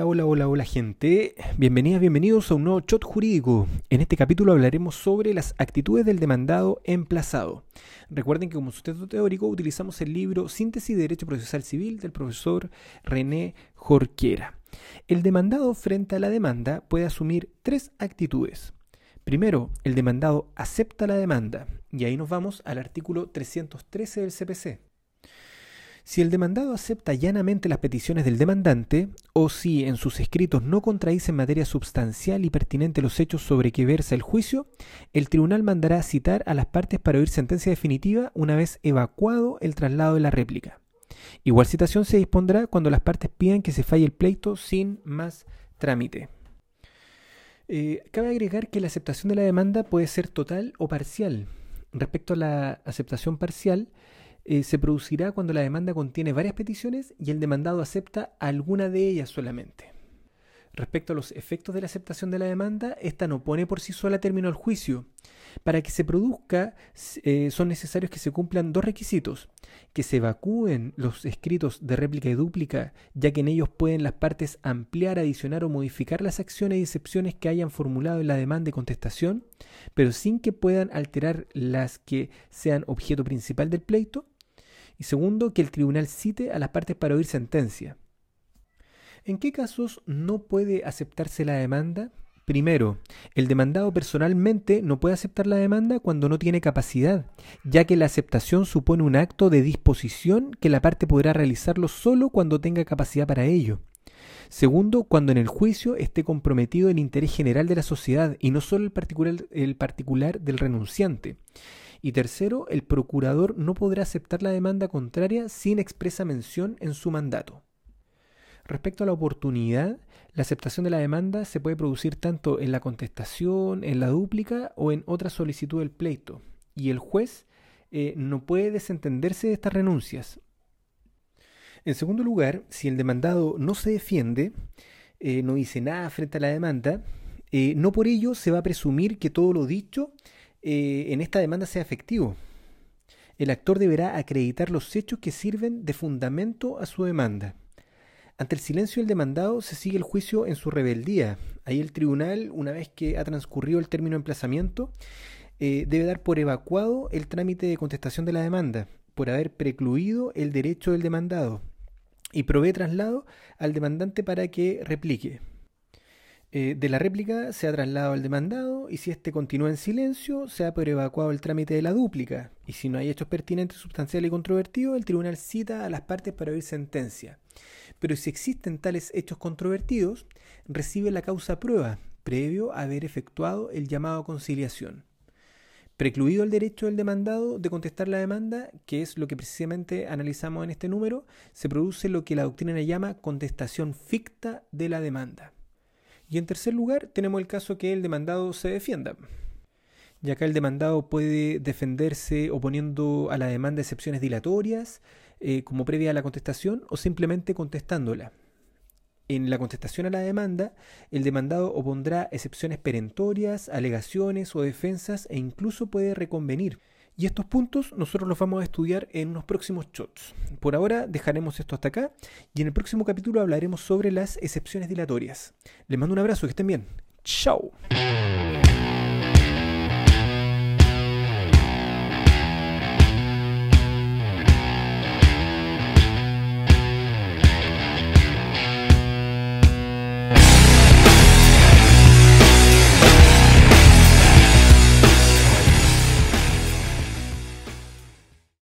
Hola, hola, hola gente. Bienvenidas, bienvenidos a un nuevo shot jurídico. En este capítulo hablaremos sobre las actitudes del demandado emplazado. Recuerden que como sustento teórico utilizamos el libro Síntesis de Derecho Procesal Civil del profesor René Jorquera. El demandado frente a la demanda puede asumir tres actitudes. Primero, el demandado acepta la demanda, y ahí nos vamos al artículo 313 del CPC. Si el demandado acepta llanamente las peticiones del demandante, o si en sus escritos no contradice en materia substancial y pertinente los hechos sobre que versa el juicio, el tribunal mandará citar a las partes para oír sentencia definitiva una vez evacuado el traslado de la réplica. Igual citación se dispondrá cuando las partes pidan que se falle el pleito sin más trámite. Eh, cabe agregar que la aceptación de la demanda puede ser total o parcial. Respecto a la aceptación parcial, eh, se producirá cuando la demanda contiene varias peticiones y el demandado acepta alguna de ellas solamente. Respecto a los efectos de la aceptación de la demanda, esta no pone por sí sola término al juicio. Para que se produzca, eh, son necesarios que se cumplan dos requisitos: que se evacúen los escritos de réplica y dúplica, ya que en ellos pueden las partes ampliar, adicionar o modificar las acciones y excepciones que hayan formulado en la demanda y contestación, pero sin que puedan alterar las que sean objeto principal del pleito y segundo, que el tribunal cite a las partes para oír sentencia. ¿En qué casos no puede aceptarse la demanda? Primero, el demandado personalmente no puede aceptar la demanda cuando no tiene capacidad, ya que la aceptación supone un acto de disposición que la parte podrá realizarlo solo cuando tenga capacidad para ello. Segundo, cuando en el juicio esté comprometido el interés general de la sociedad y no solo el particular, el particular del renunciante. Y tercero, el procurador no podrá aceptar la demanda contraria sin expresa mención en su mandato. Respecto a la oportunidad, la aceptación de la demanda se puede producir tanto en la contestación, en la dúplica o en otra solicitud del pleito, y el juez eh, no puede desentenderse de estas renuncias. En segundo lugar, si el demandado no se defiende, eh, no dice nada frente a la demanda, eh, no por ello se va a presumir que todo lo dicho eh, en esta demanda sea efectivo. El actor deberá acreditar los hechos que sirven de fundamento a su demanda. Ante el silencio del demandado se sigue el juicio en su rebeldía. Ahí el tribunal, una vez que ha transcurrido el término de emplazamiento, eh, debe dar por evacuado el trámite de contestación de la demanda, por haber precluido el derecho del demandado, y provee traslado al demandante para que replique. Eh, de la réplica se ha trasladado al demandado y si éste continúa en silencio, se ha evacuado el trámite de la dúplica. Y si no hay hechos pertinentes, sustanciales y controvertidos, el tribunal cita a las partes para oír sentencia. Pero si existen tales hechos controvertidos, recibe la causa prueba, previo a haber efectuado el llamado a conciliación. Precluido el derecho del demandado de contestar la demanda, que es lo que precisamente analizamos en este número, se produce lo que la doctrina llama contestación ficta de la demanda. Y en tercer lugar, tenemos el caso que el demandado se defienda. Y acá el demandado puede defenderse oponiendo a la demanda excepciones dilatorias, eh, como previa a la contestación, o simplemente contestándola. En la contestación a la demanda, el demandado opondrá excepciones perentorias, alegaciones o defensas e incluso puede reconvenir. Y estos puntos nosotros los vamos a estudiar en unos próximos shots. Por ahora dejaremos esto hasta acá y en el próximo capítulo hablaremos sobre las excepciones dilatorias. Les mando un abrazo, que estén bien. Chao.